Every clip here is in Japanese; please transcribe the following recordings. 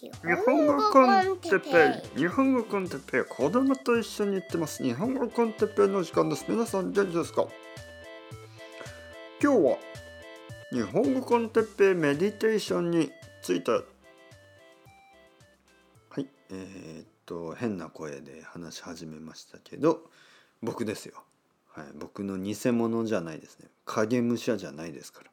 日本語コンテッペイ日本語コンテッペイ子供と一緒に行ってます。日本語コンテッペイの時間です。皆さん元気ですか？今日は日本語コンテッペイメディテーションについて。はい。えー、っと変な声で話し始めましたけど僕ですよ。はい。僕の偽物じゃないですね。影武者じゃないですから。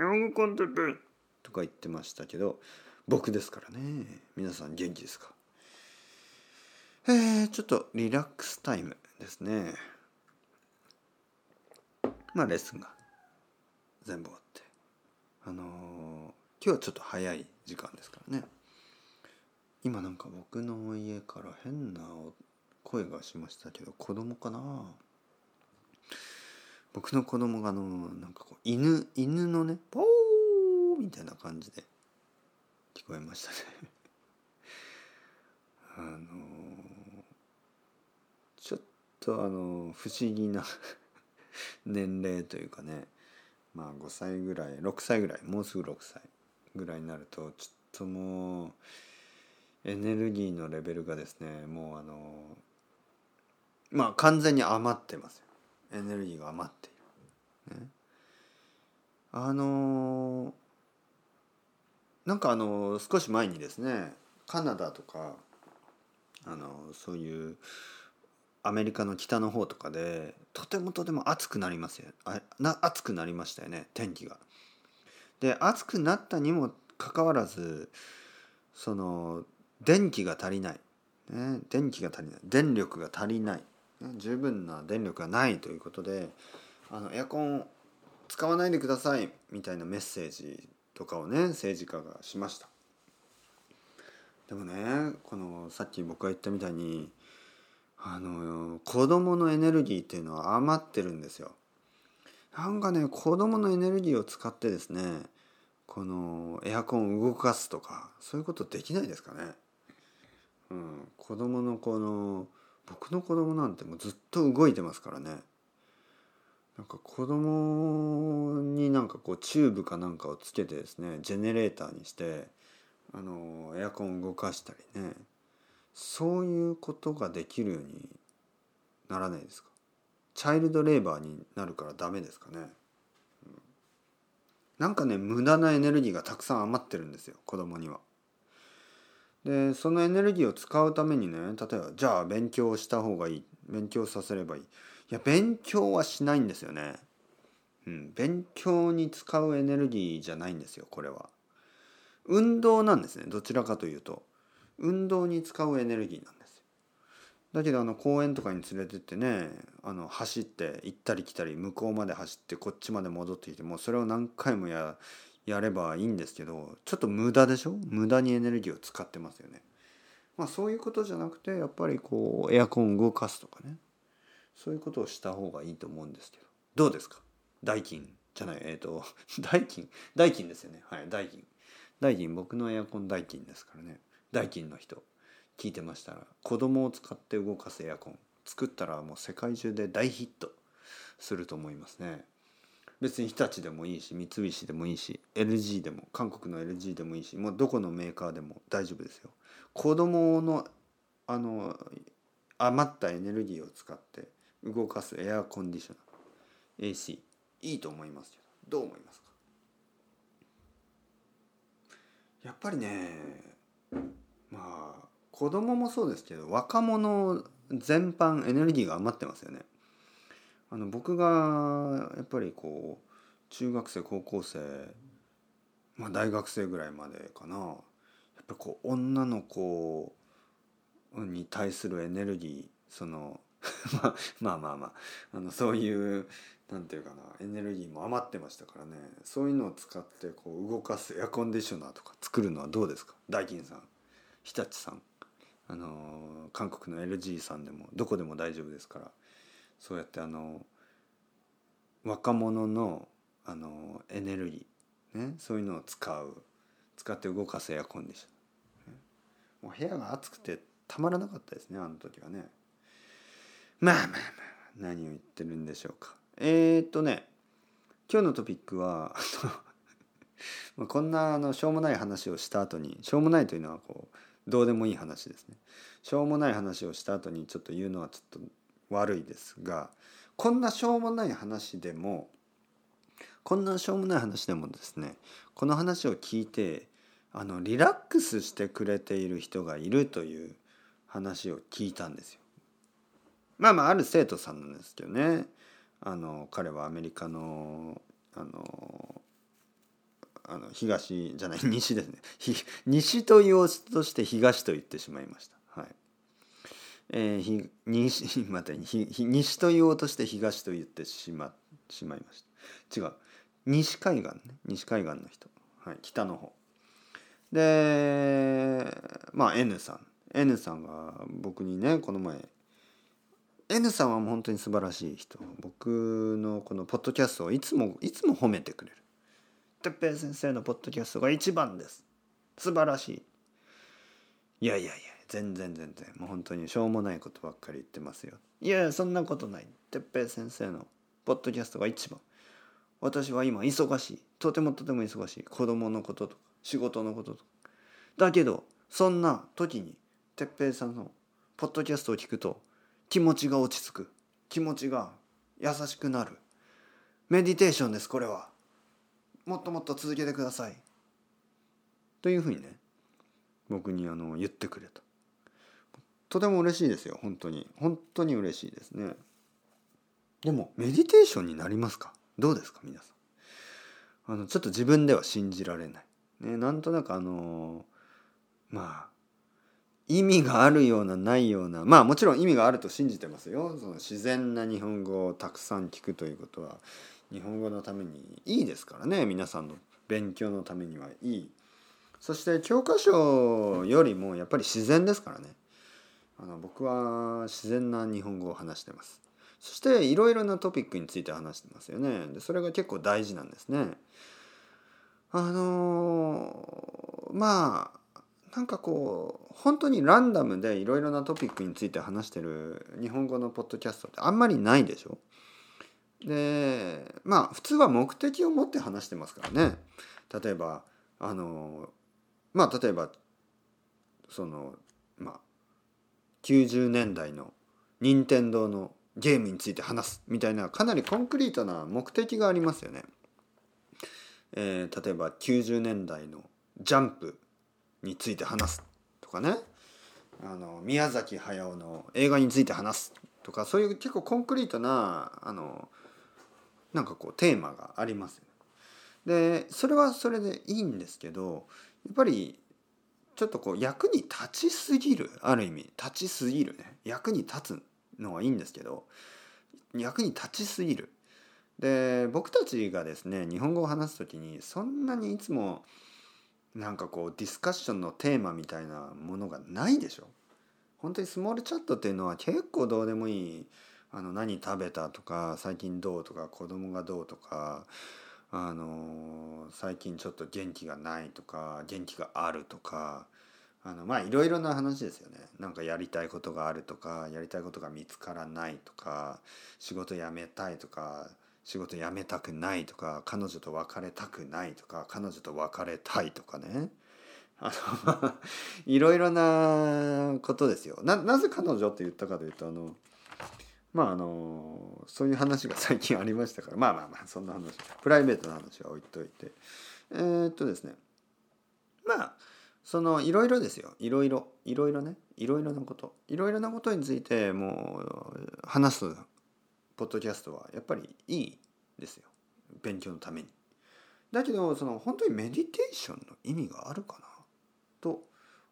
日本語コンテッペイとか言ってましたけど僕ですからね。皆さん元気ですか？えー、ちょっとリラックスタイムですね。まあレッスンが全部終わって。あのー、今日はちょっと早い時間ですからね。今なんか僕の家から変な声がしましたけど子供かな？僕の子供があのなんかこう犬犬のねポーみたいな感じで聞こえましたね。あのちょっとあの不思議な 年齢というかね。まあ5歳ぐらい6歳ぐらいもうすぐ6歳ぐらいになるとちょっともうエネルギーのレベルがですねもうあのまあ完全に余ってますよ。エネルギーが余っている、ね、あのなんかあの少し前にですねカナダとかあのそういうアメリカの北の方とかでとてもとても暑くなりますよ。あな暑くなりましたよね天気が。で暑くなったにもかかわらずその電気が足りない、ね、電気が足りない。電力が足りない、ね、十分な電力がないということであのエアコン使わないでくださいみたいなメッセージとかをね政治家がしました。でもねこのさっき僕が言ったみたいにあの子供のエネルギーっていうのは余ってるんですよ。なんかね子供のエネルギーを使ってですねこのエアコンを動かすとかそういうことできないですかね。うん子供のこの僕の子供なんてもうずっと動いてますからね。なんか子供になんかこうチューブかなんかをつけてですねジェネレーターにしてあのエアコンを動かしたりね。そういうことができるようにならないですか？チャイルドレーバーになるからダメですかね、うん、なんかね無駄なエネルギーがたくさん余ってるんですよ子供には。でそのエネルギーを使うためにね例えばじゃあ勉強した方がいい勉強させればいい。いや勉強はしないんですよね。うん、勉強に使うエネルギーじゃないんですよこれは。運動なんですねどちらかというと運動に使うエネルギーなんですよ。だけどあの公園とかに連れてってねあの走って行ったり来たり向こうまで走ってこっちまで戻ってきてもうそれを何回もややればいいんですけどちょっと無駄でしょ？無駄にエネルギーを使ってますよね。まあそういうことじゃなくてやっぱりこうエアコン動かすとかねそういうことをした方がいいと思うんですけど。どうですか？代金じゃないえっ、ー、と代金代金ですよね。はい代金代金僕のエアコン代金ですからね。代金の人。聞いてましたら子供を使って動かすエアコン。作ったらもう世界中で大ヒット。すると思いますね。別に日立でもいいし三菱でもいいし LG でも韓国の LG でもいいしもうどこのメーカーでも大丈夫ですよ。子供のあの余ったエネルギーを使って動かすエアコンディショナー。AC いいと思いますけどどう思いますか？やっぱりねまあ子供もそうですけど若者全般エネルギーが余ってますよね。あの僕がやっぱりこう中学生高校生まあ大学生ぐらいまでかな。やっぱりこう女の子に対するエネルギーその まあまあまああ。のそういうなんていうかなエネルギーも余ってましたからね。そういうのを使ってこう動かすエアコンディショナーとか作るのはどうですか？大金さん。日立さん。あの韓国の LG さんでもどこでも大丈夫ですから。そうやってあの若者のあのエネルギー、ね、そういうのを使う。使って動かすエアコンディション、もう部屋が暑くてたまらなかったですねあの時はね。まあまあまあ何を言ってるんでしょうかえー、っとね今日のトピックは こんなあのしょうもない話をした後にしょうもないというのはこうどうでもいい話ですねしょうもない話をした後にちょっと言うのはちょっと悪いですがこんなしょうもない話でもこんなしょうもない話でもですねこの話を聞いてあのリラックスしてくれている人がいるという話を聞いたんですよ。まあまあある生徒さんなんですけどね。あの彼はアメリカのあのあの東じゃない西ですね。西と言おうとして東と言ってしまいました。はい。えー、ひ西また西と言おうとして東と言ってしましまいました。違う。西海岸ね。西海岸の人、はい、北の方。でまあ N さん。N さんが僕にねこの前 N さんはもう本当に素晴らしい人。僕のこのポッドキャストをいつもいつも褒めてくれる。哲平先生のポッドキャストが一番です。素晴らしい。いやいやいや全然全然。もう本当にしょうもないことばっかり言ってますよ。いやいやそんなことない。哲平先生のポッドキャストが一番。私は今忙しい。とてもとても忙しい。子供のこととか仕事のこととか。だけどそんな時に哲平さんのポッドキャストを聞くと気持ちが落ち着く。気持ちが優しくなる。メディテーションですこれは。もっともっと続けてください。というふうにね僕にあの言ってくれた。とても嬉しいですよ本当に。本当に嬉しいですね。でもメディテーションになりますか？どうですか皆さん？あのちょっと自分では信じられない。ねなんとなくあのまあ意味があるようなないようなまあもちろん意味があると信じてますよ。その自然な日本語をたくさん聞くということは日本語のためにいいですからね。皆さんの勉強のためにはいい。そして教科書よりもやっぱり自然ですからね。あの僕は自然な日本語を話してます。そしていろいろなトピックについて話してますよね。でそれが結構大事なんですね。あの、まあなんかこう本当にランダムでいろいろなトピックについて話してる日本語のポッドキャストってあんまりないでしょ？でまあ普通は目的を持って話してますからね。例えばあのまあ例えばそのまあ90年代の任天堂のゲームについて話すみたいなかなりコンクリートな目的がありますよね。えー、例えば90年代のジャンプ。について話すとかねあの宮崎駿の映画について話すとかそういう結構コンクリートなあのなんかこうテーマがあります。ねでそれはそれでいいんですけどやっぱりちょっとこう役に立ちすぎるある意味立ちすぎるね役に立つのはいいんですけど役に立ちすぎる。で僕たちがですね日本語を話す時にそんなにいつもなんかこうディスカッションのテーマみたいなものがないでしょ？本当にスモールチャットっていうのは結構どうでもいい。あの何食べたとか最近どうとか子供がどうとかあの最近ちょっと元気がないとか元気があるとかあのまあいろいろな話ですよね。なんかやりたいことがあるとかやりたいことが見つからないとか仕事辞めたいとか仕事辞めたくないとか彼女と別れたくないとか彼女と別れたいとかね。あの いろいろなことですよ。ななぜ彼女って言ったかというとあのまああのそういう話が最近ありましたから。まあまあまあそんな話。プライベートな話は置いといて。えー、っとですね。まあそのいろいろですよ。いろいろ。いろいろね。いろいろなこと。いろいろなことについてもう話すポッドキャストはやっぱりいいですよ勉強のために。だけどその本当にメディテーションの意味があるかなと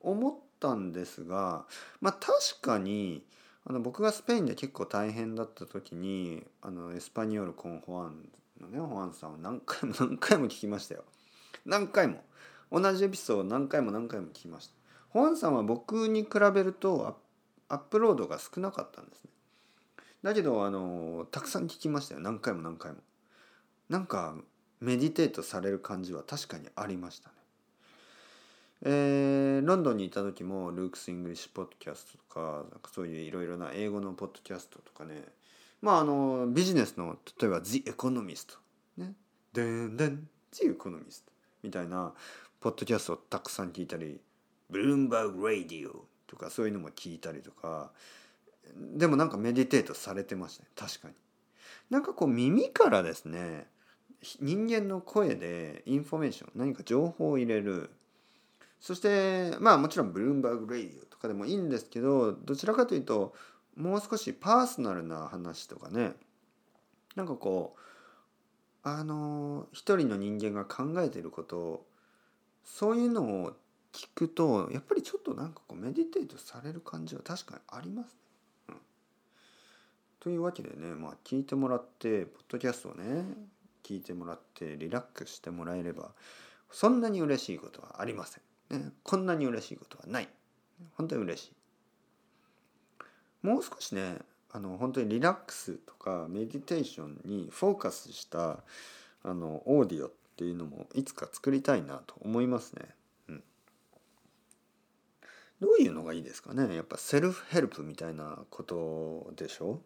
思ったんですがまあ確かにあの僕がスペインで結構大変だった時にあのエスパニョール・コン・ホアンのねホアンさんを何回も 何回も聞きましたよ。何回も同じエピソードを何回も何回も聞きました。ホアンさんは僕に比べるとアップロードが少なかったんですね。だけどあのたくさん聞きましたよ。何回も何回も。なんかメディテートされる感じは確かにありましたね。えー、ロンドンにいた時も Luke's English Podcast とかなんかそういういろいろな英語のポッドキャストとかね。まああのビジネスの例えば「The Economist」ね「でんでん。The Economist」みたいなポッドキャストをたくさん聞いたり Bloomberg Radio とかそういうのも聞いたりとか。でもなんか meditate されてましたね確かに。なんかこう耳からですね人間の声でインフォメーション何か情報を入れるそしてまあもちろん Bloomberg Radio とかでもいいんですけどどちらかというともう少しパーソナルな話とかねなんかこうあの一人の人間が考えてることそういうのを聞くとやっぱりちょっとなんかこう meditate される感じは確かにありますね。というわけでねまあ聞いてもらってポッドキャストをね聞いてもらってリラックスしてもらえればそんなに嬉しいことはありません。ね、こんなに嬉しいことはない。本当に嬉しい。もう少しねあの本当にリラックスとかメディテーションにフォーカスしたあのオーディオっていうのもいつか作りたいなと思いますね。うん、どういうのがいいですかね？やっぱセルフヘルプみたいなことでしょ？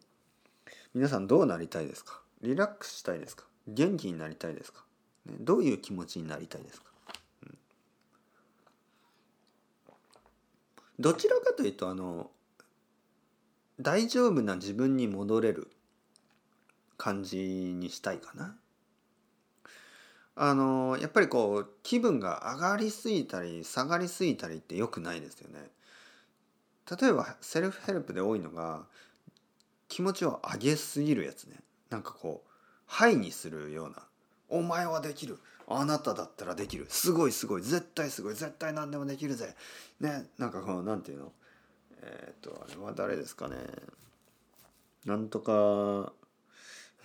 皆さんどうなりたいですか？リラックスしたいですか？元気になりたいですか、ね、どういう気持ちになりたいですか、うん、どちらかというとあの大丈夫な自分に戻れる感じにしたいかな。あのやっぱりこう気分が上がりすぎたり下がりすぎたりって良くないですよね。例えばセルフヘルプで多いのが気持ちを上げすぎるやつね。なんかこうハイにするような「お前はできる」「あなただったらできる」「すごいすごい。絶対すごい。絶対何でもできるぜ」ね。なんかこのなんていうの？えっ、とあれは誰ですかね。なんとか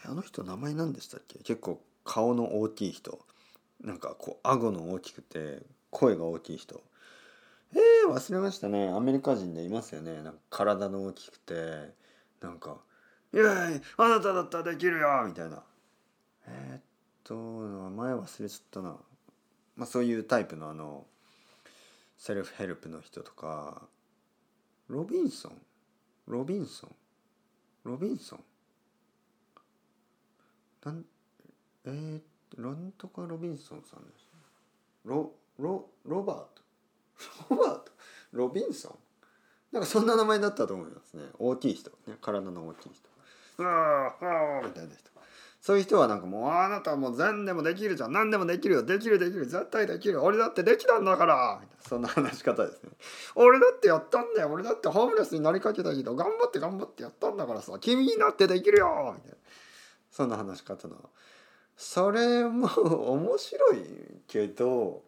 あの人名前何でしたっけ？結構顔の大きい人。なんかこう顎の大きくて声が大きい人。えー、忘れましたね。アメリカ人でいますよね。なんか体の大きくて。なんか「イエーイあなただったらできるよ!」みたいな。えー、っと名前忘れちゃったな。まあそういうタイプのあのセルフヘルプの人とかロビンソン？ロビンソン？ロビンソン？なんえー、なんとかロビンソンさんですロロロバート？ロバート？ロビンソン？なんかそんな名前だったと思いますね。大きい人ね。体の大きい人。うわあみたいな人。そういう人はなんかもうあなたはもう全でもできるじゃん。何でもできるよ。できるできる。絶対できる。俺だってできたんだから。そんな話し方ですね。俺だってやったんだよ。俺だってホームレスになりかけたけど頑張って頑張ってやったんだからさ。君になってできるよ。みたいな。そんな話し方の。それも面白いけど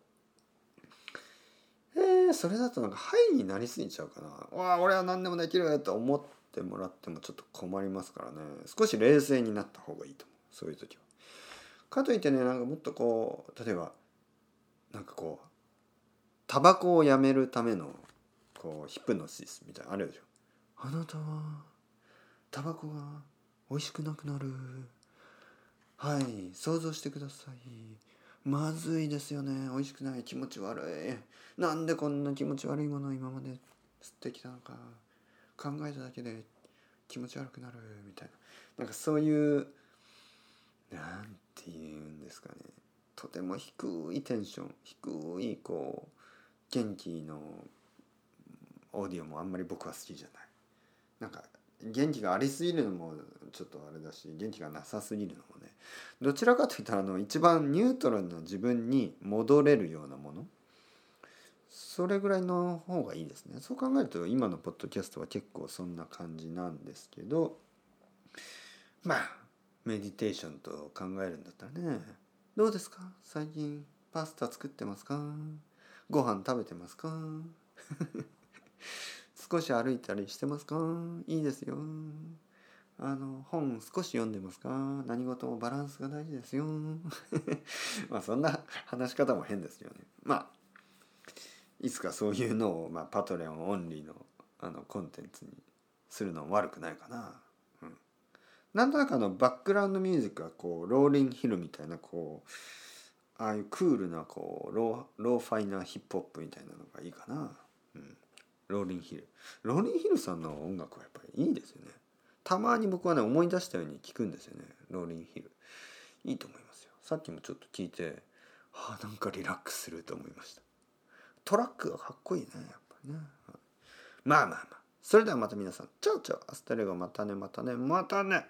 それだとなんかハイになりすぎちゃうかなわあ俺は何でもできるよと思ってもらってもちょっと困りますからね少し冷静になった方がいいと思うそういう時は。かといってねなんかもっとこう例えばなんかこうタバコをやめるためのこうヒプノシスみたいなあるでしょ。あなたはタバコが美味しくなくなる。はい想像してください。まずいですよね。美味しくない気持ち悪い。なんでこんな気持ち悪いものを今まで吸ってきたのか。考えただけで気持ち悪くなる。みたいな。なんかそういうなんて言うんですかね。とても低いテンション。低いこう元気のオーディオもあんまり僕は好きじゃない。なんか元気がありすぎるのもちょっとあれだし元気がなさすぎるのもね。どちらかといったらあの一番ニュートラルな自分に戻れるようなもの。それぐらいの方がいいですね。そう考えると今のポッドキャストは結構そんな感じなんですけど。まあメディテーションと考えるんだったらね。どうですか？最近パスタ作ってますか？ご飯食べてますか？少し歩いたりしてますか？いいですよ。あの本少し読んでますか？何事もバランスが大事ですよ。まあそんな話し方も変ですよね。まあいつかそういうのを、まあ、 Patreon only のあのコンテンツにするのも悪くないかな。なんとなくあのバックグラウンドミュージックがこうローリンヒルみたいなこうああいうクールなこうローローファイなヒップホップみたいなのがいいかな、うん、ローリンヒル。ローリンヒルさんの音楽はやっぱりいいですよね。たまに僕はね思い出したように聞くんですよね。ローリンヒル。いいと思いますよ。さっきもちょっと聞いてあなんかリラックスすると思いました。トラックがかっこいいねやっぱりね、まあまあまあ。それではまた皆さん。チャオチャオアステレゴまたねまたねまたね。